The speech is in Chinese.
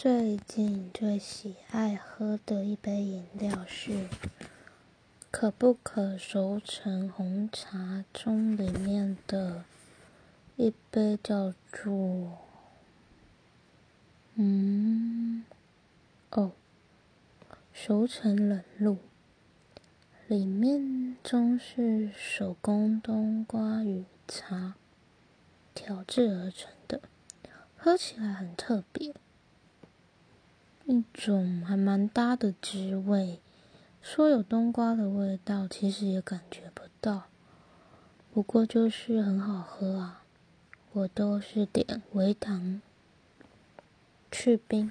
最近最喜爱喝的一杯饮料是可不可熟成红茶中里面的一杯叫做嗯哦熟成冷露，里面中是手工冬瓜与茶调制而成的，喝起来很特别。一种还蛮搭的滋味，说有冬瓜的味道，其实也感觉不到。不过就是很好喝啊，我都是点维糖去冰。